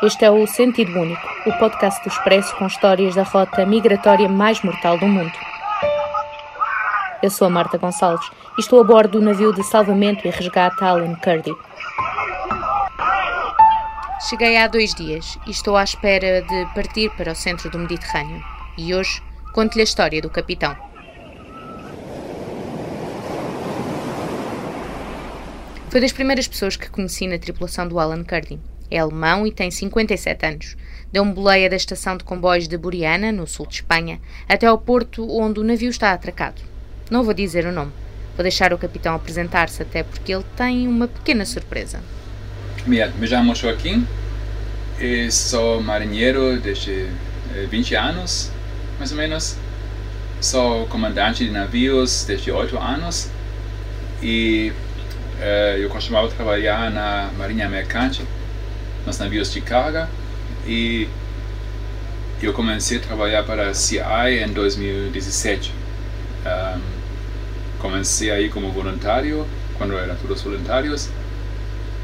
Este é o Sentido Único, o podcast do Expresso com histórias da rota migratória mais mortal do mundo. Eu sou a Marta Gonçalves e estou a bordo do navio de salvamento e resgate Alan Kurdi. Cheguei há dois dias e estou à espera de partir para o centro do Mediterrâneo. E hoje conto-lhe a história do capitão. Foi das primeiras pessoas que conheci na tripulação do Alan Kurdi. É alemão e tem 57 anos. Deu-me boleia da estação de comboios de Buriana, no sul de Espanha, até ao porto onde o navio está atracado. Não vou dizer o nome. Vou deixar o capitão apresentar-se, até porque ele tem uma pequena surpresa. Me, me chamo Joaquim sou marinheiro desde 20 eh, anos, mais ou menos. Sou comandante de navios desde 8 anos e uh, eu costumava trabalhar na marinha mercante nos navios de carga e eu comecei a trabalhar para a CI em 2017. Um, comecei aí como voluntário, quando era todos voluntários,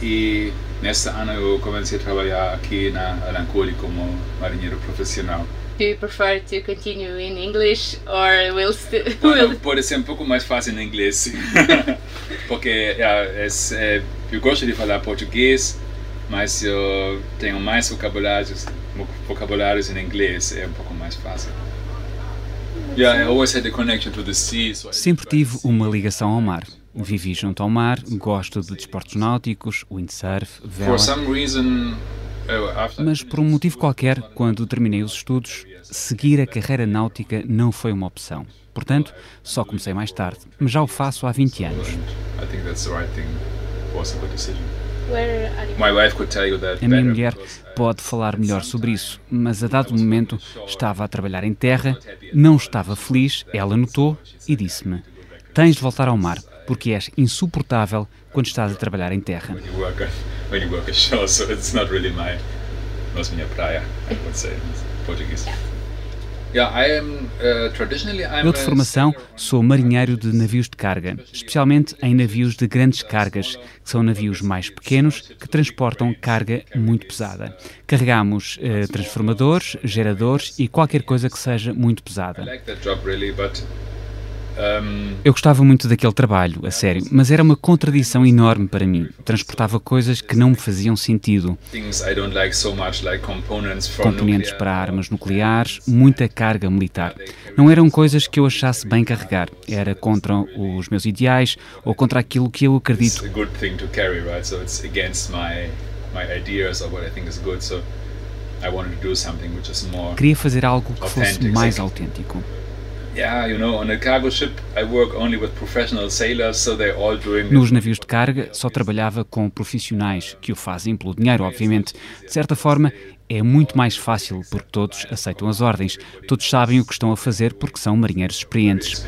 e nesse ano eu comecei a trabalhar aqui na Alancoli como marinheiro profissional. Do you prefer to continue in English or will still? Pode, pode ser um pouco mais fácil em inglês, porque é, é, eu gosto de falar português, mas eu tenho mais vocabulários, vocabulários em inglês, é um pouco mais fácil. Sempre tive uma ligação ao mar. Vivi junto ao mar, gosto de desportos náuticos, windsurf, vela. Mas por um motivo qualquer, quando terminei os estudos, seguir a carreira náutica não foi uma opção. Portanto, só comecei mais tarde, mas já o faço há 20 anos. A minha mulher pode falar melhor sobre isso, mas a dado momento estava a trabalhar em terra, não estava feliz, ela notou e disse-me: Tens de voltar ao mar, porque és insuportável quando estás a trabalhar em terra. Português. Uh, Eu, de formação, sou marinheiro de navios de carga, especialmente em navios de grandes cargas, que são navios mais pequenos que transportam carga muito pesada. Carregamos uh, transformadores, geradores e qualquer coisa que seja muito pesada. Eu gostava muito daquele trabalho, a sério, mas era uma contradição enorme para mim. Transportava coisas que não me faziam sentido. Componentes para armas nucleares, muita carga militar. Não eram coisas que eu achasse bem carregar. Era contra os meus ideais ou contra aquilo que eu acredito. Queria fazer algo que fosse mais autêntico. Nos navios de carga só trabalhava com profissionais que o fazem pelo dinheiro, obviamente. De certa forma, é muito mais fácil porque todos aceitam as ordens, todos sabem o que estão a fazer porque são marinheiros experientes.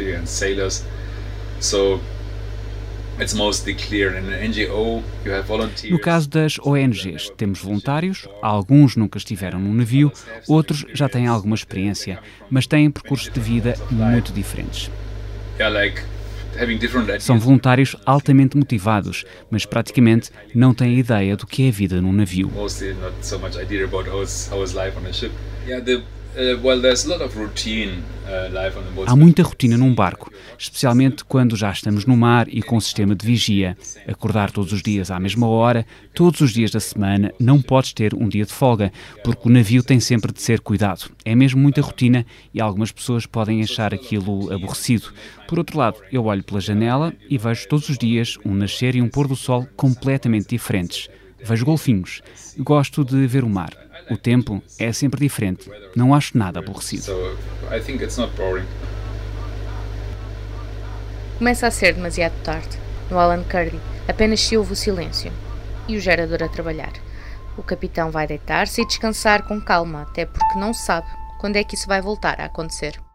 No caso das ONGs, temos voluntários, alguns nunca estiveram num navio, outros já têm alguma experiência, mas têm percursos de vida muito diferentes. São voluntários altamente motivados, mas praticamente não têm ideia do que é a vida num navio. Há muita rotina num barco, especialmente quando já estamos no mar e com o sistema de vigia. Acordar todos os dias à mesma hora, todos os dias da semana, não podes ter um dia de folga, porque o navio tem sempre de ser cuidado. É mesmo muita rotina e algumas pessoas podem achar aquilo aborrecido. Por outro lado, eu olho pela janela e vejo todos os dias um nascer e um pôr do sol completamente diferentes. Vejo golfinhos. Gosto de ver o mar. O tempo é sempre diferente. Não acho nada aborrecido. Começa a ser demasiado tarde. No Alan Kurdi apenas se ouve o silêncio e o gerador a trabalhar. O capitão vai deitar-se e descansar com calma, até porque não sabe quando é que isso vai voltar a acontecer.